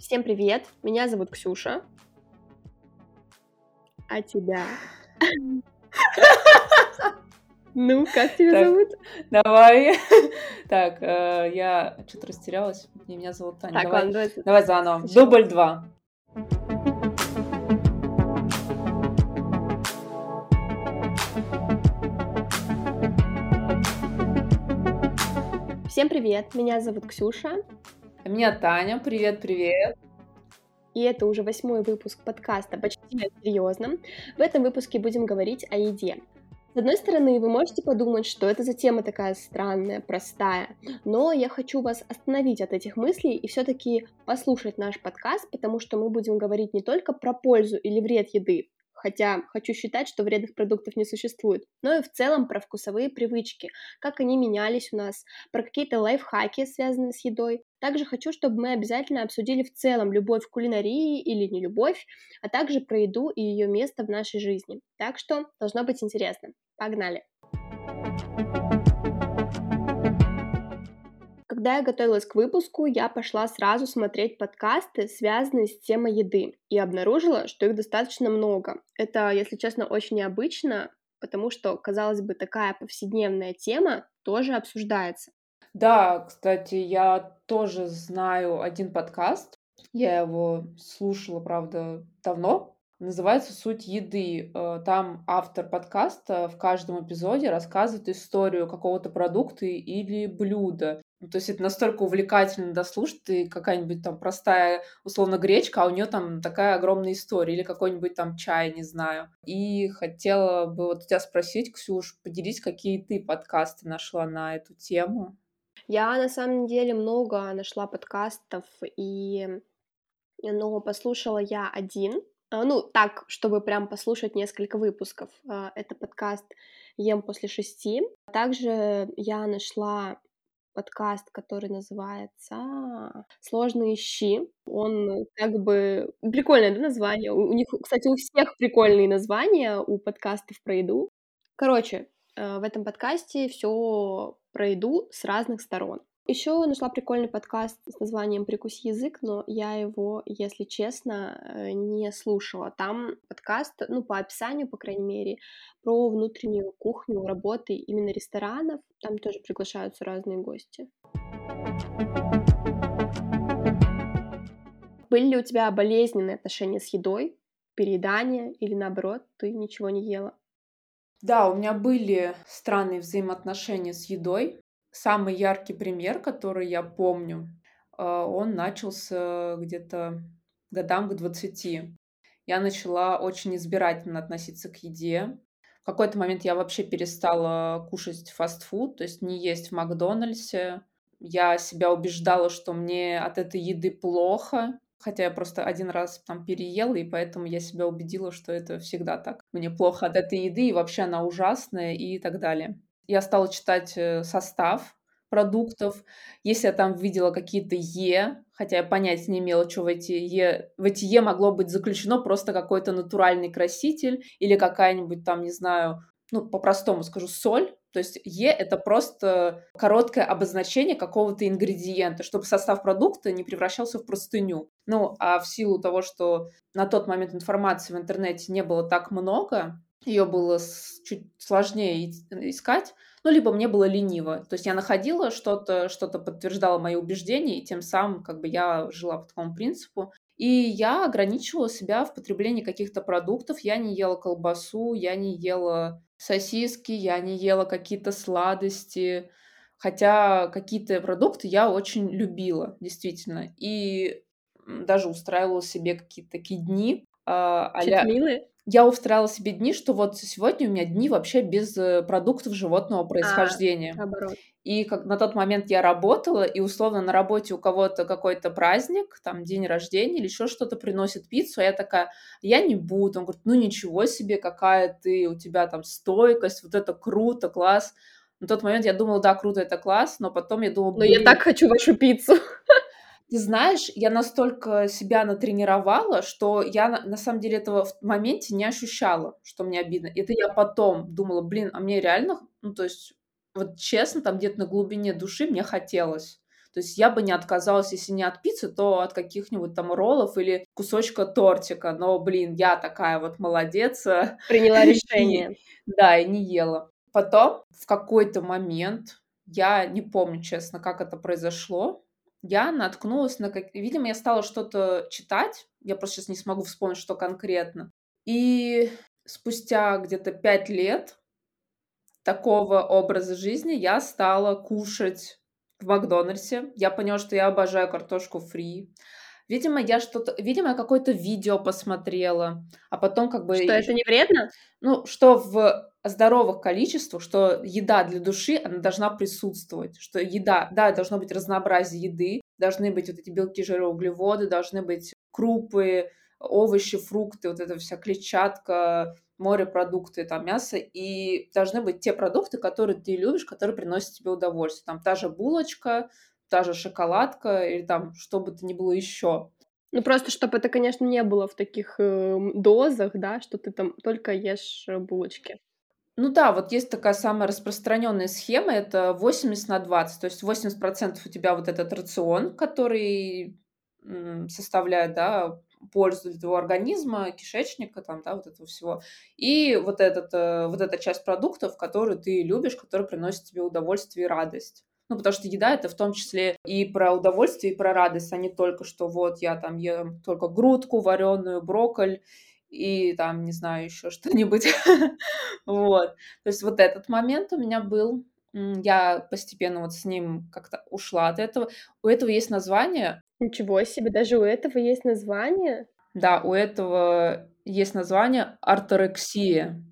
Всем привет, меня зовут Ксюша. А тебя? Ну, как тебя Так, зовут? давай. Так, э, я что-то растерялась. И Меня зовут Таня. Так, Давай, ладно, давай давай заново. сначала. Дубль два. Всем привет, меня зовут Ксюша, Меня Таня. Привет, привет. и это уже восьмой выпуск подкаста «Почти о серьезном». В этом выпуске будем говорить о еде. С одной стороны, вы можете подумать, что это за тема такая странная, простая, но я хочу вас остановить от этих мыслей и все-таки послушать наш подкаст, потому что мы будем говорить не только про пользу или вред еды, хотя хочу считать, что вредных продуктов не существует, но и в целом про вкусовые привычки, как они менялись у нас, про какие-то лайфхаки, связанные с едой. Также хочу, чтобы мы обязательно обсудили в целом любовь к кулинарии или не любовь, а также про еду и ее место в нашей жизни. Так что должно быть интересно. Погнали! Когда я готовилась к выпуску, я пошла сразу смотреть подкасты, связанные с темой еды, и обнаружила, что их достаточно много. Это, если честно, очень необычно, потому что, казалось бы, такая повседневная тема тоже обсуждается. Да, кстати, я тоже знаю один подкаст. Я его слушала, правда, давно. Называется «Суть еды». Э, Там автор подкаста в каждом эпизоде рассказывает историю какого-то продукта или блюда. Ну, То есть это настолько увлекательно дослушать, и какая-нибудь там простая, условно, гречка, а у нее там такая огромная история, или какой-нибудь там чай, не знаю. И хотела бы вот тебя спросить, Ксюш, поделись, какие ты подкасты нашла на эту тему. Я на самом деле много нашла подкастов, и но послушала я один. А, Ну, так, чтобы прям послушать несколько выпусков. А, Это подкаст «Ем после шести». Также я нашла подкаст, который называется «Сложные щи». Он как бы... Прикольное, да, название? У у них, кстати, у всех прикольные названия у подкастов про еду. Короче, э, в этом подкасте все про еду с разных сторон. Еще нашла прикольный подкаст с названием «Прикуси язык», но я его, если честно, э, не слушала. Там подкаст, ну, по описанию, по крайней мере, про внутреннюю кухню работы именно ресторанов. Там тоже приглашаются разные гости. Были ли у тебя болезненные отношения с едой, переедание или наоборот, ты ничего не ела? Да, у меня были странные взаимоотношения с едой. Самый яркий пример, который я помню, э, он начался где-то годам к 20. Я начала очень избирательно относиться к еде. В какой-то момент я вообще перестала кушать фастфуд, то есть не есть в Макдональдсе. Я себя убеждала, что мне от этой еды плохо, хотя я просто один раз там переела, и поэтому я себя убедила, что это всегда так. Мне плохо от этой еды, и вообще она ужасная, и так далее. Я стала читать э, состав продуктов. Если я там видела какие-то Е, хотя я понятия не имела, что в эти Е... В эти Е могло быть заключено просто какой-то натуральный краситель или какая-нибудь там, не знаю, ну, по-простому скажу, соль. То есть Е — это просто короткое обозначение какого-то ингредиента, чтобы состав продукта не превращался в простыню. Ну, а в силу того, что на тот момент информации в интернете не было так много, ее было чуть сложнее и- искать, ну, либо мне было лениво. То есть я находила что-то, что-то подтверждало мои убеждения, и тем самым как бы я жила по такому принципу. И я ограничивала себя в потреблении каких-то продуктов. Я не ела колбасу, я не ела сосиски, я не ела какие-то сладости. Хотя какие-то продукты я очень любила, действительно. И даже устраивала себе какие-то такие дни, а? Я устраивала себе дни, что вот сегодня у меня дни вообще без э, продуктов животного А, происхождения. наоборот. И как на тот момент я работала, и условно на работе у кого-то какой-то праздник, там день рождения или еще что-то приносит пиццу, а я такая, я не буду. Он говорит, ну ничего себе, какая ты, у тебя там стойкость, вот это круто, класс. На тот момент я думала, да, круто, это класс, но потом я думала, Но я блин, так хочу вашу пиццу. ты знаешь, я настолько себя натренировала, что я на, на самом деле этого в моменте не ощущала, что мне обидно. Это я потом думала, блин, а мне реально, ну то есть, вот честно, там где-то на глубине души мне хотелось. То есть я бы не отказалась, если не от пиццы, то от каких-нибудь там роллов или кусочка тортика. Но, блин, я такая вот молодец. Приняла решение. Да, и не ела. Потом в какой-то момент, я не помню, честно, как это произошло, я наткнулась на... Как... Видимо, я стала что-то читать, я просто сейчас не смогу вспомнить, что конкретно. И спустя где-то пять лет такого образа жизни я стала кушать в Макдональдсе. Я поняла, что я обожаю картошку фри. Видимо, я что-то, видимо, я какое-то видео посмотрела, а потом как бы... Что это не вредно? Ну, что в здоровых количествах, что еда для души, она должна присутствовать, что еда, да, должно быть разнообразие еды, должны быть вот эти белки, жиры, углеводы, должны быть крупы, овощи, фрукты, вот эта вся клетчатка, морепродукты, там, мясо, и должны быть те продукты, которые ты любишь, которые приносят тебе удовольствие. Там та же булочка, та же шоколадка или там что бы то ни было еще. Ну, просто чтобы это, конечно, не было в таких э, дозах, да, что ты там только ешь э, булочки. Ну да, вот есть такая самая распространенная схема, это 80 на 20, то есть 80% у тебя вот этот рацион, который составляет, да, пользу для твоего организма, кишечника, там, да, вот этого всего. И вот, этот, э, вот эта часть продуктов, которые ты любишь, которые приносят тебе удовольствие и радость. Ну, потому что еда это в том числе и про удовольствие, и про радость, а не только, что вот я там ем только грудку вареную, брокколь и там, не знаю, еще что-нибудь. Вот. То есть вот этот момент у меня был. Я постепенно вот с ним как-то ушла от этого. У этого есть название. Ничего себе, даже у этого есть название? Да, у этого есть название арторексия.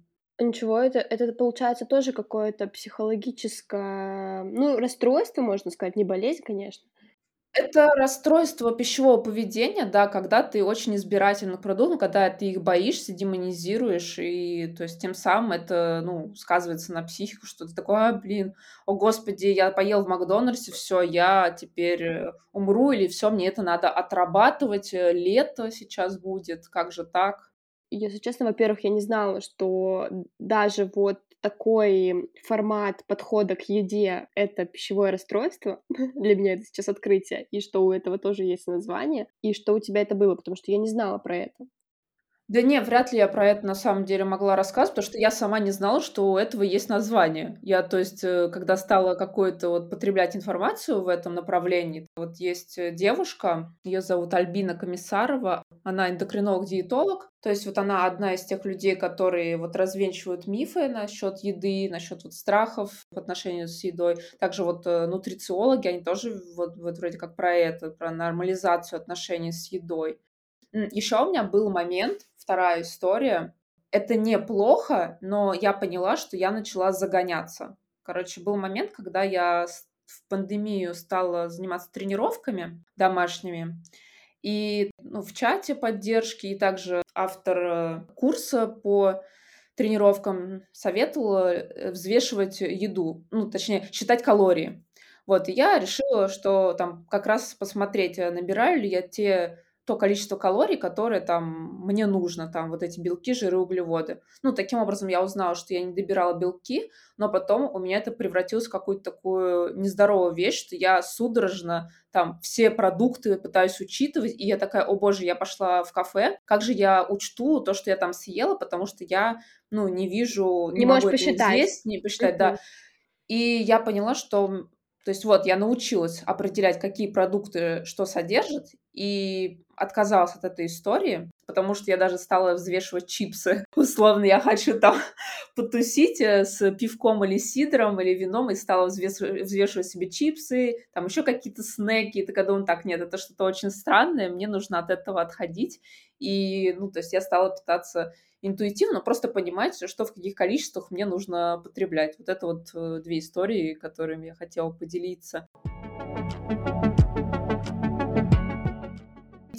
Ничего, это, это получается тоже какое-то психологическое, ну, расстройство, можно сказать, не болезнь, конечно. Это расстройство пищевого поведения, да, когда ты очень избирательный к продуктам, когда ты их боишься, демонизируешь, и то есть тем самым это, ну, сказывается на психику, что ты такой, а, блин, о господи, я поел в Макдональдсе, все, я теперь э, умру, или все, мне это надо отрабатывать, э, лето сейчас будет, как же так? Если честно, во-первых, я не знала, что даже вот такой формат подхода к еде — это пищевое расстройство. Для меня это сейчас открытие. И что у этого тоже есть название. И что у тебя это было, потому что я не знала про это. Да не, вряд ли я про это на самом деле могла рассказать, потому что я сама не знала, что у этого есть название. Я, то есть, э, когда стала какую-то вот потреблять информацию в этом направлении, вот есть э, девушка, ее зовут Альбина Комиссарова, она эндокринолог-диетолог, то есть вот она одна из тех людей, которые вот развенчивают мифы насчет еды, насчет вот страхов в отношении с едой. Также вот э, нутрициологи, они тоже вот, вот вроде как про это, про нормализацию отношений с едой. Еще у меня был момент, вторая история. Это неплохо, но я поняла, что я начала загоняться. Короче, был момент, когда я в пандемию стала заниматься тренировками домашними. И ну, в чате поддержки, и также автор э, курса по тренировкам советовала э, взвешивать еду, ну, точнее, считать калории. Вот, и я решила, что там как раз посмотреть, э, набираю ли я те то количество калорий, которое там мне нужно, там вот эти белки, жиры, углеводы. Ну, таким образом я узнала, что я не добирала белки, но потом у меня это превратилось в какую-то такую нездоровую вещь, что я судорожно там все продукты пытаюсь учитывать, и я такая, о боже, я пошла в кафе, как же я учту то, что я там съела, потому что я, ну, не вижу, не, не могу можешь посчитать. Здесь, не посчитать, uh-huh. да. И я поняла, что то есть вот я научилась определять, какие продукты что содержат, и отказалась от этой истории, потому что я даже стала взвешивать чипсы. Условно, я хочу там потусить э, с пивком или сидром или вином, и стала взвешивать, себе чипсы, там еще какие-то снеки, и такая думаю, так, нет, это что-то очень странное, мне нужно от этого отходить. И, ну, то есть я стала питаться интуитивно, просто понимать, что в каких количествах мне нужно потреблять. Вот это вот э, две истории, которыми я хотела поделиться.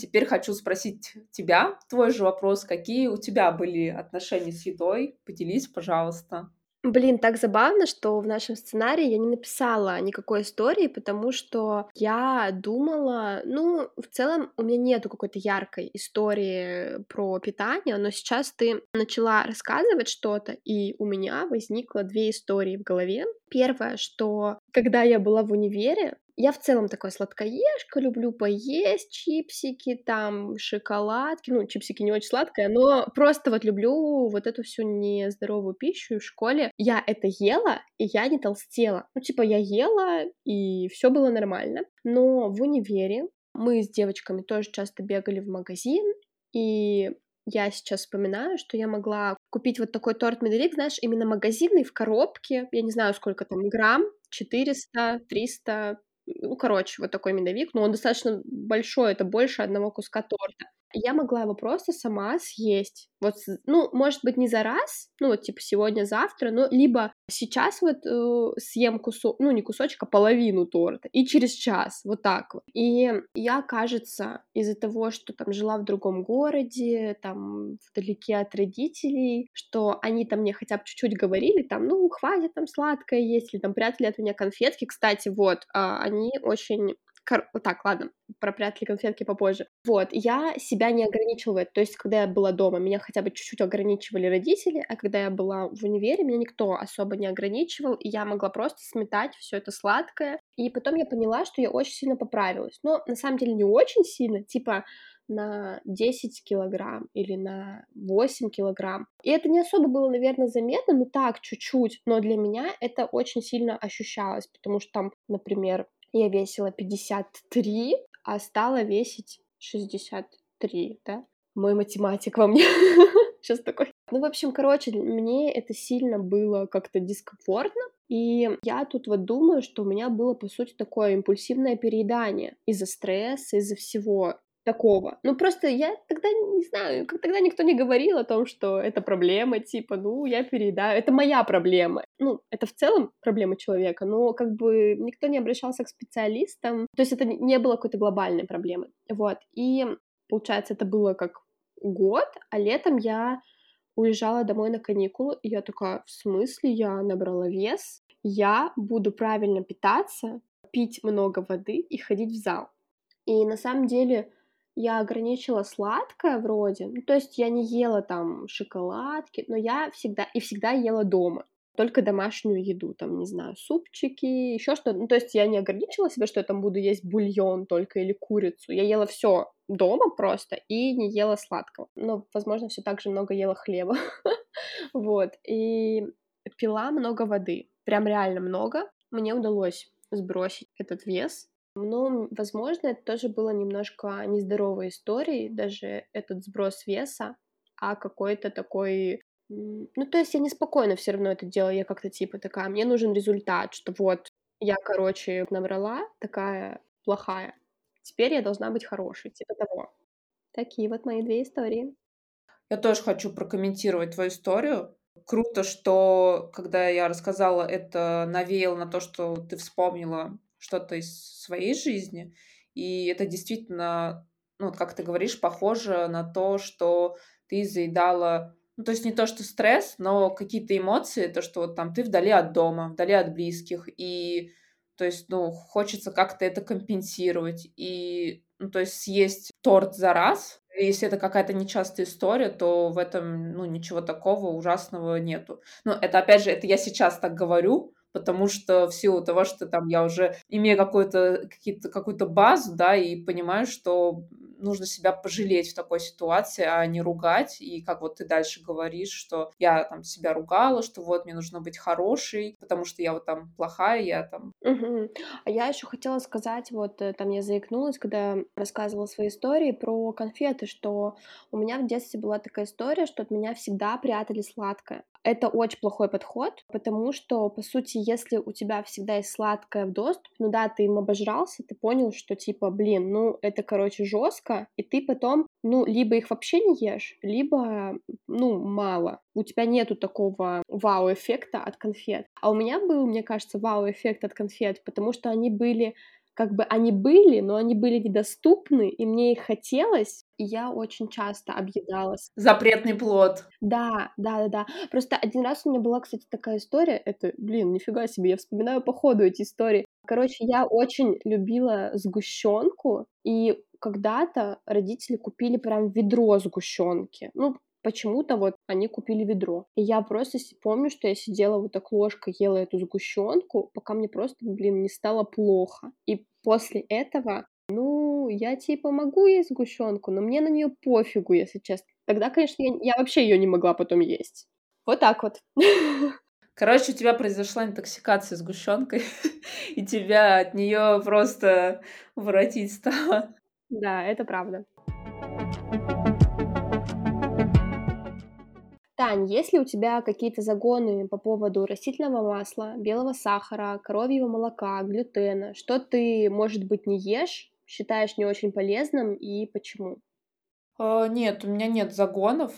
Теперь хочу спросить тебя, твой же вопрос, какие у тебя были отношения с едой? Поделись, пожалуйста. Блин, так забавно, что в нашем сценарии я не написала никакой истории, потому что я думала, ну, в целом у меня нету какой-то яркой истории про питание, но сейчас ты начала рассказывать что-то, и у меня возникло две истории в голове. Первое, что когда я была в универе, я в целом такой сладкоежка, люблю поесть чипсики, там, шоколадки. Ну, чипсики не очень сладкое, но просто вот люблю вот эту всю нездоровую пищу. И в школе я это ела, и я не толстела. Ну, типа, я ела, и все было нормально. Но в универе мы с девочками тоже часто бегали в магазин, и я сейчас вспоминаю, что я могла купить вот такой торт медовик, знаешь, именно магазинный в коробке, я не знаю, сколько там грамм, 400, 300, ну, короче, вот такой медовик, но он достаточно большой, это больше одного куска торта я могла его просто сама съесть. Вот, ну, может быть, не за раз, ну, вот, типа, сегодня-завтра, но либо сейчас вот э, съем кусок, ну, не кусочек, а половину торта, и через час, вот так вот. И я, кажется, из-за того, что там жила в другом городе, там, вдалеке от родителей, что они там мне хотя бы чуть-чуть говорили, там, ну, хватит там сладкое есть, или там прятали от меня конфетки. Кстати, вот, э, они очень Кор... Так, ладно, про прятали конфетки попозже. Вот, я себя не ограничивала. То есть, когда я была дома, меня хотя бы чуть-чуть ограничивали родители, а когда я была в универе, меня никто особо не ограничивал, и я могла просто сметать все это сладкое. И потом я поняла, что я очень сильно поправилась. Но на самом деле не очень сильно, типа на 10 килограмм или на 8 килограмм. И это не особо было, наверное, заметно, но так, чуть-чуть. Но для меня это очень сильно ощущалось, потому что там, например, я весила 53, а стала весить 63, да? Мой математик во мне сейчас такой. Ну, в общем, короче, мне это сильно было как-то дискомфортно, и я тут вот думаю, что у меня было, по сути, такое импульсивное переедание из-за стресса, из-за всего такого. Ну, просто я тогда не знаю, как тогда никто не говорил о том, что это проблема, типа, ну, я переедаю, это моя проблема. Ну, это в целом проблема человека, но как бы никто не обращался к специалистам, то есть это не было какой-то глобальной проблемы. Вот, и получается, это было как год, а летом я уезжала домой на каникулы, и я такая, в смысле я набрала вес? Я буду правильно питаться, пить много воды и ходить в зал. И на самом деле я ограничила сладкое вроде, ну, то есть я не ела там шоколадки, но я всегда и всегда ела дома, только домашнюю еду, там, не знаю, супчики, еще что-то. Ну, то есть я не ограничила себя, что я там буду есть бульон только или курицу. Я ела все дома просто и не ела сладкого. Но, возможно, все так же много ела хлеба. вот. И пила много воды. Прям реально много. Мне удалось сбросить этот вес. Ну, возможно, это тоже было немножко нездоровой историей, даже этот сброс веса, а какой-то такой... Ну, то есть я неспокойно все равно это делала, я как-то типа такая, мне нужен результат, что вот я, короче, набрала, такая плохая, теперь я должна быть хорошей, типа того. Такие вот мои две истории. Я тоже хочу прокомментировать твою историю. Круто, что когда я рассказала это, навеял на то, что ты вспомнила что-то из своей жизни. И это действительно, ну, как ты говоришь, похоже на то, что ты заедала ну, то есть не то, что стресс, но какие-то эмоции, то, что вот там ты вдали от дома, вдали от близких, и то есть, ну, хочется как-то это компенсировать, и, ну, то есть съесть торт за раз, если это какая-то нечастая история, то в этом, ну, ничего такого ужасного нету. Ну, это, опять же, это я сейчас так говорю, потому что в силу того, что там я уже имею какую-то какую-то базу, да, и понимаю, что нужно себя пожалеть в такой ситуации, а не ругать. И как вот ты дальше говоришь, что я там себя ругала, что вот мне нужно быть хорошей, потому что я вот там плохая, я там... А я еще хотела сказать, вот э, там я заикнулась, когда рассказывала свои истории про конфеты, что у меня в детстве была такая история, что от меня всегда прятали сладкое. Это очень плохой подход, потому что, по сути, если у тебя всегда есть сладкое в доступе, ну да, ты им обожрался, ты понял, что типа, блин, ну это, короче, жестко, и ты потом, ну, либо их вообще не ешь, либо, ну, мало. У тебя нету такого вау-эффекта от конфет. А у меня был, мне кажется, вау-эффект от конфет, потому что они были как бы они были, но они были недоступны, и мне их хотелось, и я очень часто объедалась. Запретный плод. Да, да, да, да. Просто один раз у меня была, кстати, такая история, это, блин, нифига себе, я вспоминаю по ходу эти истории. Короче, я очень любила сгущенку, и когда-то родители купили прям ведро сгущенки. Ну, почему-то вот они купили ведро. И я просто помню, что я сидела вот так ложкой, ела эту сгущенку, пока мне просто, блин, не стало плохо. И после этого, ну, я типа могу есть сгущенку, но мне на нее пофигу, если честно. Тогда, конечно, я, я вообще ее не могла потом есть. Вот так вот. Короче, у тебя произошла интоксикация сгущенкой, и тебя от нее просто воротить стало. Да, это правда. Тань, есть ли у тебя какие-то загоны по поводу растительного масла, белого сахара, коровьего молока, глютена? Что ты, может быть, не ешь, считаешь не очень полезным и почему? Э, нет, у меня нет загонов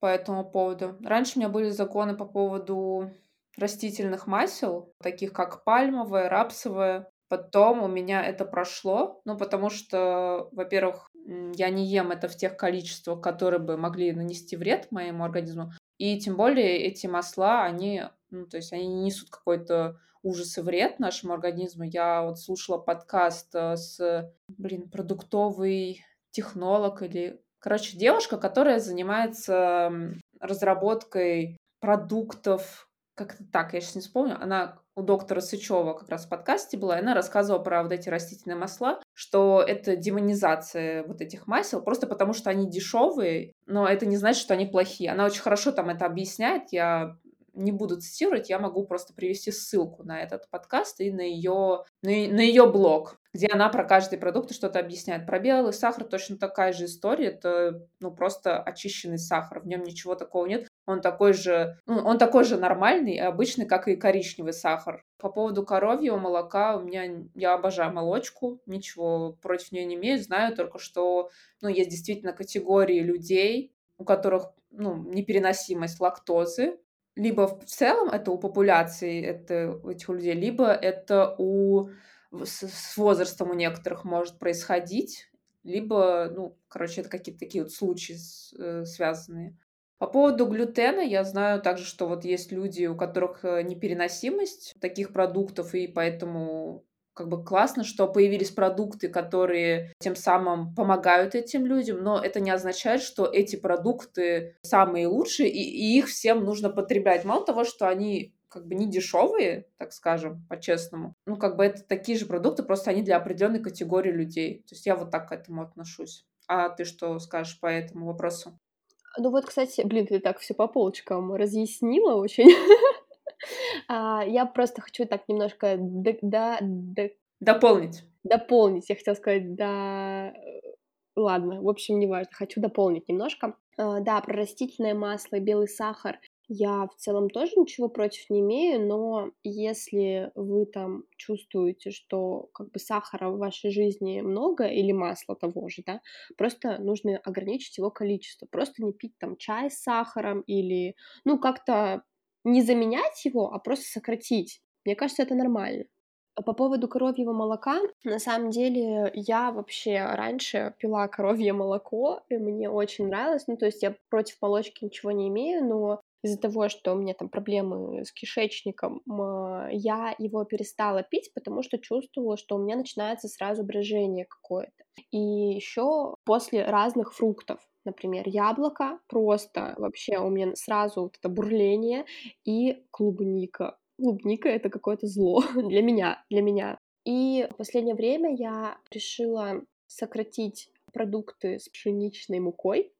по этому поводу. Раньше у меня были загоны по поводу растительных масел, таких как пальмовое, рапсовое. Потом у меня это прошло, ну, потому что, во-первых, я не ем это в тех количествах, которые бы могли нанести вред моему организму. И тем более эти масла, они, ну, то есть они не несут какой-то ужас и вред нашему организму. Я вот слушала подкаст э, с, блин, продуктовый технолог или, короче, девушка, которая занимается разработкой продуктов, как-то так, я сейчас не вспомню, она у доктора Сычева как раз в подкасте была, и она рассказывала про вот эти растительные масла, что это демонизация вот этих масел, просто потому что они дешевые, но это не значит, что они плохие. Она очень хорошо там это объясняет, я не буду цитировать, я могу просто привести ссылку на этот подкаст и на ее, на, на ее блог, где она про каждый продукт что-то объясняет. Про белый сахар точно такая же история, это ну просто очищенный сахар, в нем ничего такого нет. Он такой же, ну, он такой же нормальный и обычный, как и коричневый сахар. По поводу коровьего молока у меня, я обожаю молочку, ничего против нее не имею, знаю только, что, ну, есть действительно категории людей, у которых, ну, непереносимость лактозы, либо в целом это у популяции это, у этих людей, либо это у с, с возрастом у некоторых может происходить, либо, ну, короче, это какие-то такие вот случаи э, связанные. По поводу глютена я знаю также, что вот есть люди, у которых э, непереносимость таких продуктов, и поэтому как бы классно, что появились продукты, которые тем самым помогают этим людям, но это не означает, что эти продукты самые лучшие, и, и их всем нужно потреблять. Мало того, что они как бы не дешевые, так скажем, по-честному. Ну, как бы это такие же продукты, просто они для определенной категории людей. То есть я вот так к этому отношусь. А ты что скажешь по этому вопросу? Ну вот, кстати, блин, ты так все по полочкам разъяснила очень. А, я просто хочу так немножко дополнить. Дополнить, я хотела сказать, да... Ладно, в общем, неважно, хочу дополнить немножко. А, да, про растительное масло и белый сахар я в целом тоже ничего против не имею, но если вы там чувствуете, что как бы сахара в вашей жизни много или масла того же, да, просто нужно ограничить его количество. Просто не пить там чай с сахаром или, ну, как-то не заменять его, а просто сократить. Мне кажется, это нормально. По поводу коровьего молока, на самом деле, я вообще раньше пила коровье молоко, и мне очень нравилось. Ну, то есть я против молочки ничего не имею, но из-за того, что у меня там проблемы с кишечником, я его перестала пить, потому что чувствовала, что у меня начинается сразу брожение какое-то. И еще после разных фруктов например, яблоко, просто вообще у меня сразу вот это бурление, и клубника. Клубника — это какое-то зло для меня, для меня. И в последнее время я решила сократить продукты с пшеничной мукой,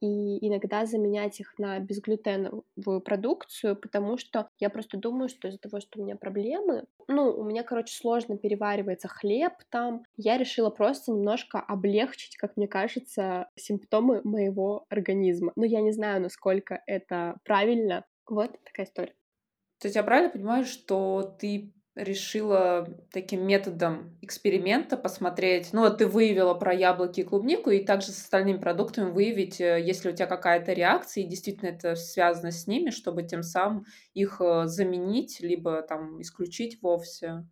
и иногда заменять их на безглютеновую продукцию, потому что я просто думаю, что из-за того, что у меня проблемы, ну, у меня, короче, сложно переваривается хлеб там, я решила просто немножко облегчить, как мне кажется, симптомы моего организма. Но я не знаю, насколько это правильно. Вот такая история. То есть я правильно понимаю, что ты решила таким методом эксперимента посмотреть, ну вот ты выявила про яблоки и клубнику, и также с остальными продуктами выявить, э, если у тебя какая-то реакция, и действительно это связано с ними, чтобы тем самым их э, заменить, либо там исключить вовсе.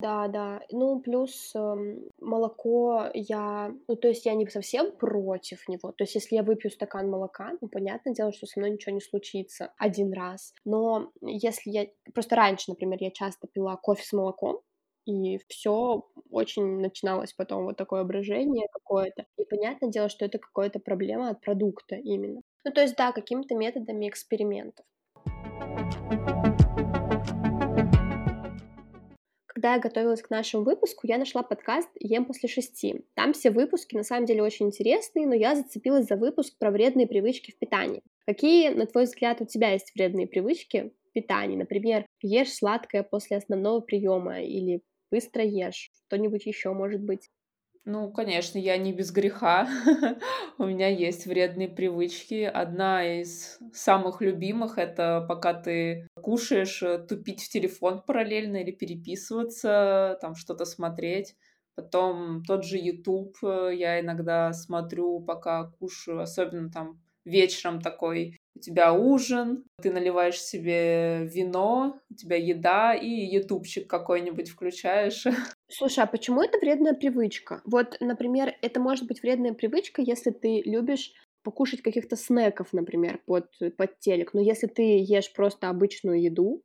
Да, да. Ну, плюс, эм, молоко я ну, то есть я не совсем против него. То есть если я выпью стакан молока, ну, понятное дело, что со мной ничего не случится один раз. Но если я просто раньше, например, я часто пила кофе с молоком, И все очень начиналось потом вот такое брожение какое-то. И понятное дело, что это какая-то проблема от продукта именно. Ну, то есть, да, какими-то методами экспериментов. Когда я готовилась к нашему выпуску, я нашла подкаст «Ем после шести». Там все выпуски на самом деле очень интересные, но я зацепилась за выпуск про вредные привычки в питании. Какие, на твой взгляд, у тебя есть вредные привычки в питании? Например, ешь сладкое после основного приема или быстро ешь, что-нибудь еще может быть? Ну, конечно, я не без греха. У меня есть вредные привычки. Одна из самых любимых — это пока ты кушаешь, э, тупить в телефон параллельно или переписываться, там что-то смотреть. Потом тот же YouTube э, я иногда смотрю, пока кушаю, особенно там вечером такой у тебя ужин, ты наливаешь себе вино, у тебя еда и ютубчик какой-нибудь включаешь. Слушай, а почему это вредная привычка? Вот, например, это может быть вредная привычка, если ты любишь покушать каких-то снеков, например, под, под телек. Но если ты ешь просто обычную еду,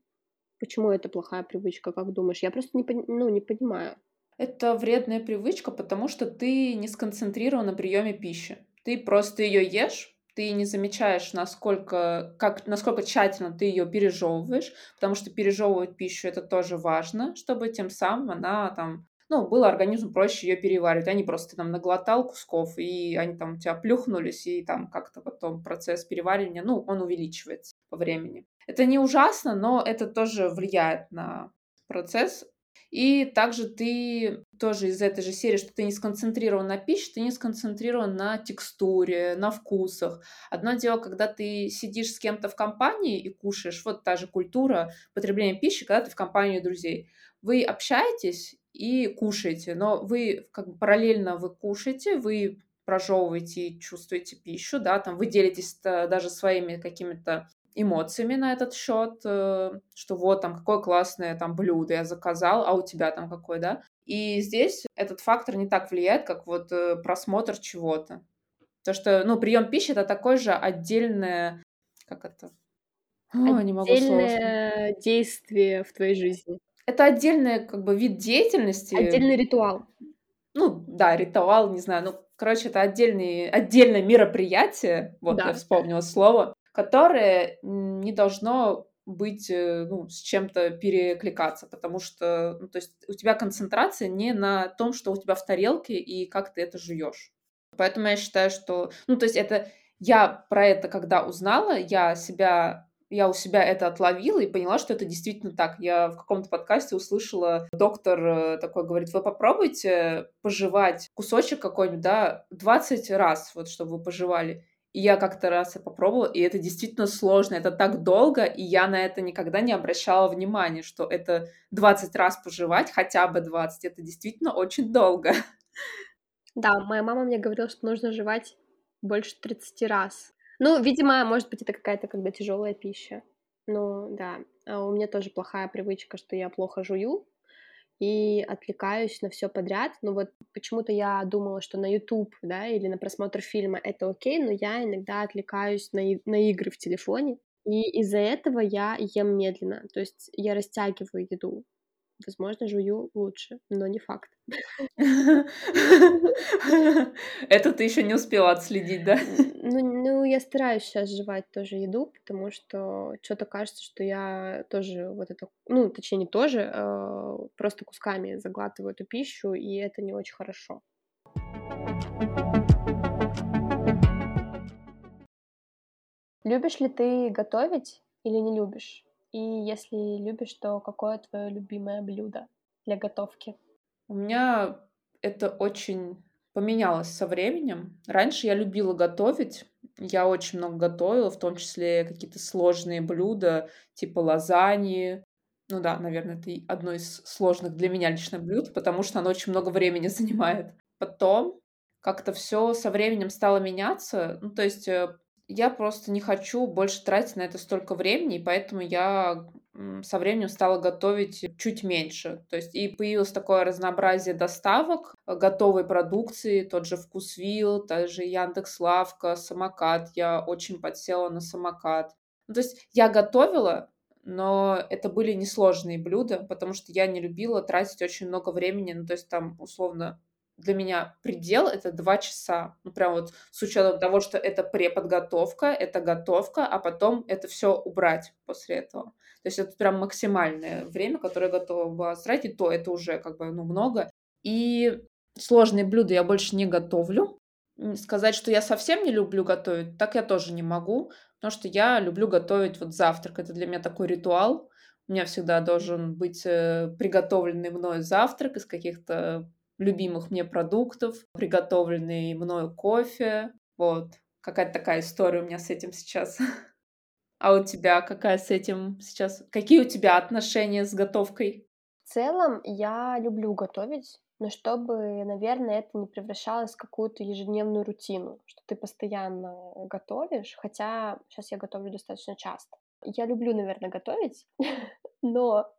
почему это плохая привычка, как думаешь? Я просто не, ну, не понимаю. Это вредная привычка, потому что ты не сконцентрирован на приеме пищи. Ты просто ее ешь, ты не замечаешь, насколько, как, насколько тщательно ты ее пережевываешь, потому что пережевывать пищу это тоже важно, чтобы тем самым она там, ну, было организму проще ее переваривать, а не просто ты там наглотал кусков, и они там у тебя плюхнулись, и там как-то потом процесс переваривания, ну, он увеличивается по времени. Это не ужасно, но это тоже влияет на процесс и также ты тоже из этой же серии, что ты не сконцентрирован на пище, ты не сконцентрирован на текстуре, на вкусах. Одно дело, когда ты сидишь с кем-то в компании и кушаешь, вот та же культура потребления пищи, когда ты в компании друзей. Вы общаетесь и кушаете, но вы как бы параллельно вы кушаете, вы прожевываете и чувствуете пищу, да, там вы делитесь даже своими какими-то эмоциями на этот счет, э, что вот там какое классное там блюдо я заказал, а у тебя там какое, да? И здесь этот фактор не так влияет, как вот э, просмотр чего-то. То, что, ну, прием пищи это такое же отдельное, как это? О, не могу Отдельное действие в твоей жизни. Это отдельный как бы вид деятельности. Отдельный ритуал. Ну, да, ритуал, не знаю, ну, короче, это отдельный, отдельное мероприятие, вот да. я вспомнила слово, которое не должно быть э, ну, с чем-то перекликаться, потому что ну, то есть у тебя концентрация не на том, что у тебя в тарелке и как ты это жуешь. Поэтому я считаю, что, ну, то есть это я про это когда узнала, я себя я у себя это отловила и поняла, что это действительно так. Я в каком-то подкасте услышала, доктор э, такой говорит, вы попробуйте пожевать кусочек какой-нибудь, да, 20 раз, вот чтобы вы пожевали. Я как-то раз попробовала, и это действительно сложно, это так долго, и я на это никогда не обращала внимания, что это 20 раз пожевать, хотя бы 20, это действительно очень долго. Да, моя мама мне говорила, что нужно жевать больше 30 раз. Ну, видимо, может быть, это какая-то когда тяжелая пища. Ну, да, а у меня тоже плохая привычка, что я плохо жую, и отвлекаюсь на все подряд. Ну вот почему-то я думала, что на YouTube, да, или на просмотр фильма это окей, но я иногда отвлекаюсь на, на игры в телефоне, и из-за этого я ем медленно, то есть я растягиваю еду. Возможно, жую лучше, но не факт. Это ты еще не успела отследить, да? Ну, ну, я стараюсь сейчас жевать тоже еду, потому что что-то кажется, что я тоже вот это, ну, точнее, не тоже, а просто кусками заглатываю эту пищу, и это не очень хорошо. Любишь ли ты готовить или не любишь? И если любишь, то какое твое любимое блюдо для готовки? У меня это очень поменялось со временем. Раньше я любила готовить. Я очень много готовила, в том числе какие-то сложные блюда, типа лазаньи. Ну да, наверное, это одно из сложных для меня лично блюд, потому что оно очень много времени занимает. Потом как-то все со временем стало меняться. Ну, то есть э, я просто не хочу больше тратить на это столько времени, и поэтому я со временем стала готовить чуть меньше. То есть и появилось такое разнообразие доставок э, готовой продукции, тот же Вкусвилл, та же Яндекс.Лавка, самокат. Я очень подсела на самокат. Ну, то есть я готовила, но это были несложные блюда, потому что я не любила тратить очень много времени, ну, то есть там, условно, для меня предел — это два часа. Ну, прям вот с учетом того, что это преподготовка, это готовка, а потом это все убрать после этого. То есть это прям максимальное время, которое я готова была тратить, то это уже как бы, ну, много. И сложные блюда я больше не готовлю. Сказать, что я совсем не люблю готовить, так я тоже не могу, потому что я люблю готовить вот завтрак. Это для меня такой ритуал. У меня всегда должен быть э, приготовленный мною завтрак из каких-то любимых мне продуктов, приготовленный мною кофе. Вот. Какая-то такая история у меня с этим сейчас. А у тебя какая с этим сейчас? Какие у тебя отношения с готовкой? В целом, я люблю готовить, но чтобы, наверное, это не превращалось в какую-то ежедневную рутину, что ты постоянно готовишь, хотя сейчас я готовлю достаточно часто. Я люблю, наверное, готовить, но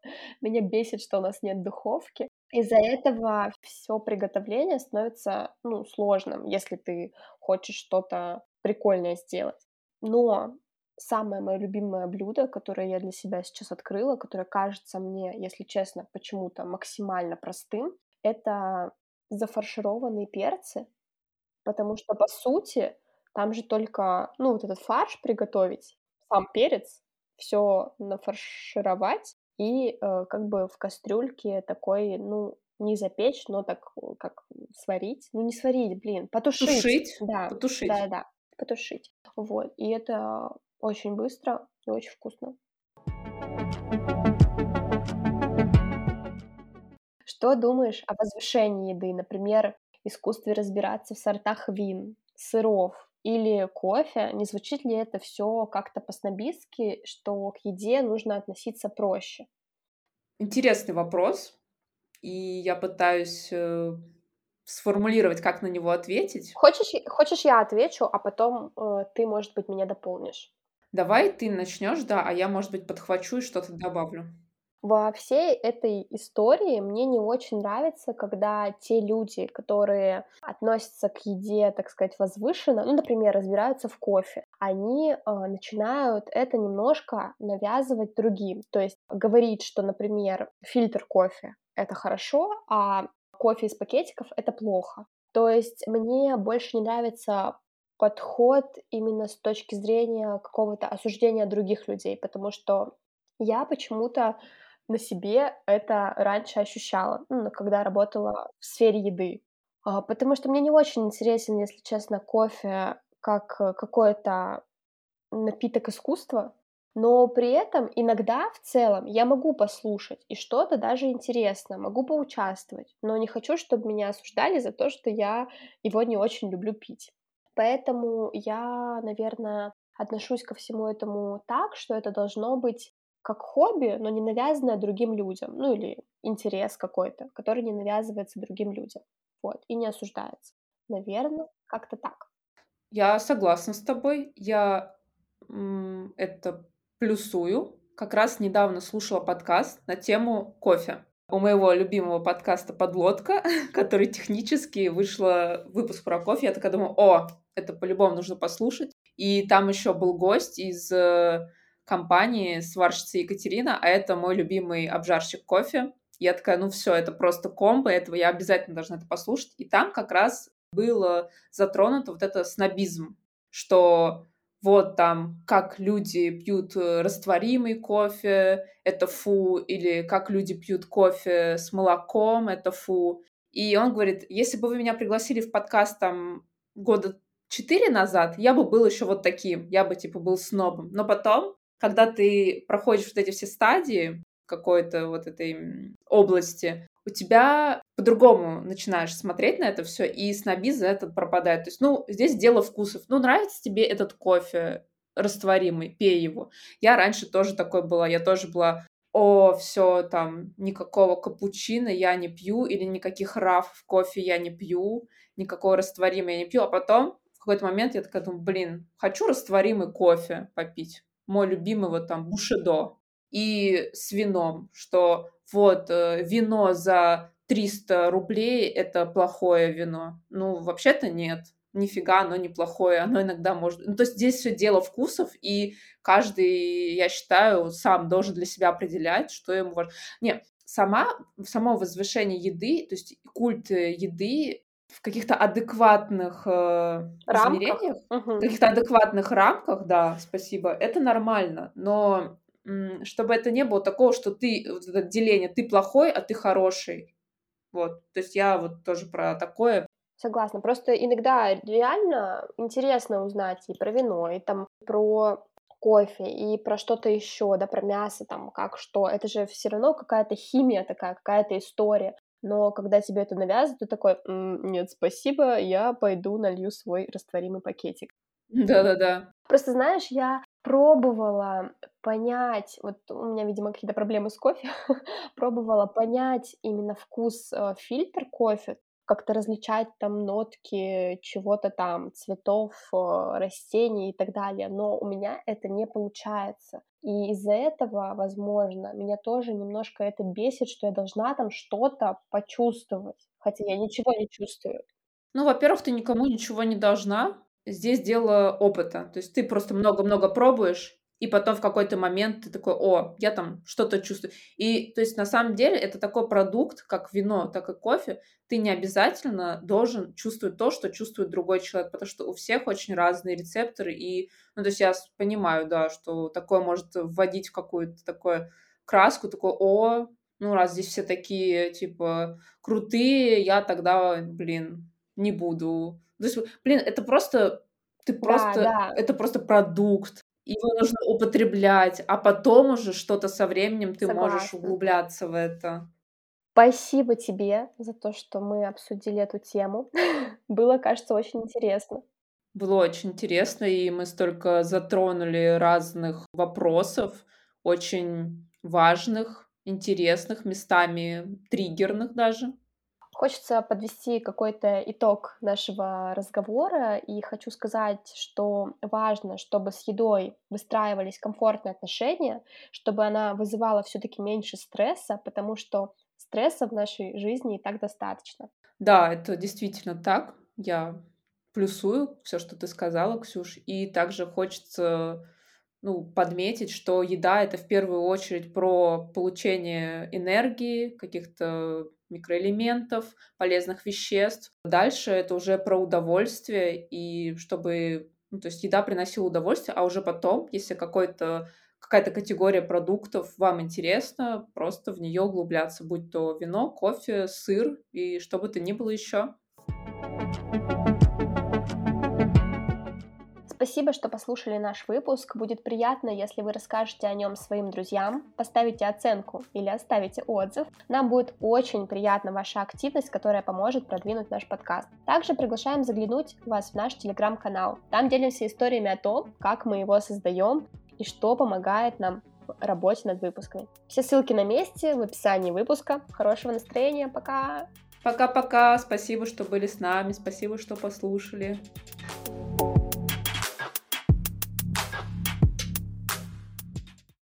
меня бесит, что у нас нет духовки. Из-за этого все приготовление становится ну, сложным, если ты хочешь что-то прикольное сделать. Но самое мое любимое блюдо, которое я для себя сейчас открыла, которое кажется мне, если честно, почему-то максимально простым, это зафаршированные перцы, потому что, по сути, там же только, ну, вот этот фарш приготовить, сам перец, все нафаршировать и э, как бы в кастрюльке такой, ну, не запечь, но так как сварить. Ну, не сварить, блин, потушить. Тушить? Да, Потушить. да, да, потушить. Вот, и это очень быстро и очень вкусно. Что думаешь о возвышении еды, например, искусстве разбираться в сортах вин, сыров, или кофе, не звучит ли это все как-то по-снобистски, что к еде нужно относиться проще? Интересный вопрос, и я пытаюсь э, сформулировать, как на него ответить. Хочешь, хочешь я отвечу, а потом э, ты, может быть, меня дополнишь? Давай ты начнешь, да, а я, может быть, подхвачу и что-то добавлю. Во всей этой истории мне не очень нравится, когда те люди, которые относятся к еде, так сказать, возвышенно, ну, например, разбираются в кофе, они э, начинают это немножко навязывать другим. То есть говорить, что, например, фильтр кофе — это хорошо, а кофе из пакетиков — это плохо. То есть мне больше не нравится подход именно с точки зрения какого-то осуждения других людей, потому что я почему-то на себе это раньше ощущала, ну, когда работала в сфере еды. А, потому что мне не очень интересен, если честно, кофе как э, какой-то напиток искусства, но при этом иногда в целом я могу послушать и что-то даже интересно, могу поучаствовать, но не хочу, чтобы меня осуждали за то, что я его не очень люблю пить. Поэтому я, наверное, отношусь ко всему этому так, что это должно быть как хобби, но не навязанное другим людям, ну или интерес какой-то, который не навязывается другим людям, вот, и не осуждается. Наверное, как-то так. Я согласна с тобой, я это плюсую. Как раз недавно слушала подкаст на тему кофе. У моего любимого подкаста «Подлодка», который технически вышла выпуск про кофе, я такая думаю, о, это по-любому нужно послушать. И там еще был гость из э, компании сварщица Екатерина, а это мой любимый обжарщик кофе. Я такая, ну все, это просто комбо, этого я обязательно должна это послушать. И там как раз было затронуто вот это снобизм, что вот там, как люди пьют э, растворимый кофе, это фу, или как люди пьют кофе с молоком, это фу. И он говорит, если бы вы меня пригласили в подкаст там года четыре назад, я бы был еще вот таким, я бы типа был снобом. Но потом когда ты проходишь вот эти все стадии какой-то вот этой области, у тебя по-другому начинаешь смотреть на это все, и снобизм за это пропадает. То есть, ну, здесь дело вкусов. Ну, нравится тебе этот кофе растворимый, пей его. Я раньше тоже такой была, я тоже была о, все, там, никакого капучино я не пью, или никаких раф в кофе я не пью, никакого растворимого я не пью, а потом в какой-то момент я такая думаю, блин, хочу растворимый кофе попить мой любимый вот там бушедо, и с вином, что вот э, вино за 300 рублей это плохое вино. Ну, вообще-то нет. нифига оно неплохое, оно иногда может... Ну, то есть здесь все дело вкусов, и каждый, я считаю, сам должен для себя определять, что ему важно. Не, сама, само возвышение еды, то есть культ э, еды в каких-то адекватных э, измерениях, угу. каких-то адекватных рамках, да, спасибо, это нормально, но чтобы это не было такого, что ты, вот это деление, ты плохой, а ты хороший. Вот, то есть я вот тоже про такое. Согласна. Просто иногда реально интересно узнать и про вино, и там про кофе, и про что-то еще, да, про мясо, там, как что. Это же все равно какая-то химия такая, какая-то история. Но когда тебе это навязывают, ты такой, нет, спасибо, я пойду налью свой растворимый пакетик. Да-да-да. Просто знаешь, я пробовала понять, вот у меня, видимо, какие-то проблемы с кофе, пробовала понять именно вкус э, фильтр кофе, как-то различать там нотки чего-то там, цветов, э, растений и так далее, но у меня это не получается. И из-за этого, возможно, меня тоже немножко это бесит, что я должна там что-то почувствовать, хотя я ничего не чувствую. Ну, во-первых, ты никому ничего не должна, Здесь дело опыта. То есть ты просто много-много пробуешь, и потом в какой-то момент ты такой, о, я там что-то чувствую. И то есть на самом деле это такой продукт, как вино, так и кофе. Ты не обязательно должен чувствовать то, что чувствует другой человек, потому что у всех очень разные рецепторы. И, ну, то есть я понимаю, да, что такое может вводить в какую-то такую краску, такой, о, ну, раз здесь все такие, типа, крутые, я тогда, блин, не буду то есть, блин, это просто, ты просто, да. это просто продукт. Его нужно употреблять, а потом уже что-то со временем ты Согласна. можешь углубляться в это. Спасибо тебе за то, что мы обсудили эту тему. Было, кажется, очень интересно. Было очень интересно, и мы столько затронули разных вопросов, очень важных, интересных, местами триггерных даже. Хочется подвести какой-то итог нашего разговора, и хочу сказать, что важно, чтобы с едой выстраивались комфортные отношения, чтобы она вызывала все-таки меньше стресса, потому что стресса в нашей жизни и так достаточно. Да, это действительно так. Я плюсую все, что ты сказала, Ксюш, и также хочется ну, подметить, что еда это в первую очередь про получение энергии, каких-то микроэлементов, полезных веществ. Дальше это уже про удовольствие, и чтобы, ну, то есть еда приносила удовольствие, а уже потом, если какой-то какая-то категория продуктов вам интересна, просто в нее углубляться, будь то вино, кофе, сыр и что бы то ни было еще. Спасибо, что послушали наш выпуск. Будет приятно, если вы расскажете о нем своим друзьям, поставите оценку или оставите отзыв. Нам будет очень приятна ваша активность, которая поможет продвинуть наш подкаст. Также приглашаем заглянуть вас в наш телеграм-канал. Там делимся историями о том, как мы его создаем и что помогает нам в работе над выпусками. Все ссылки на месте в описании выпуска. Хорошего настроения, пока! Пока-пока, спасибо, что были с нами, спасибо, что послушали.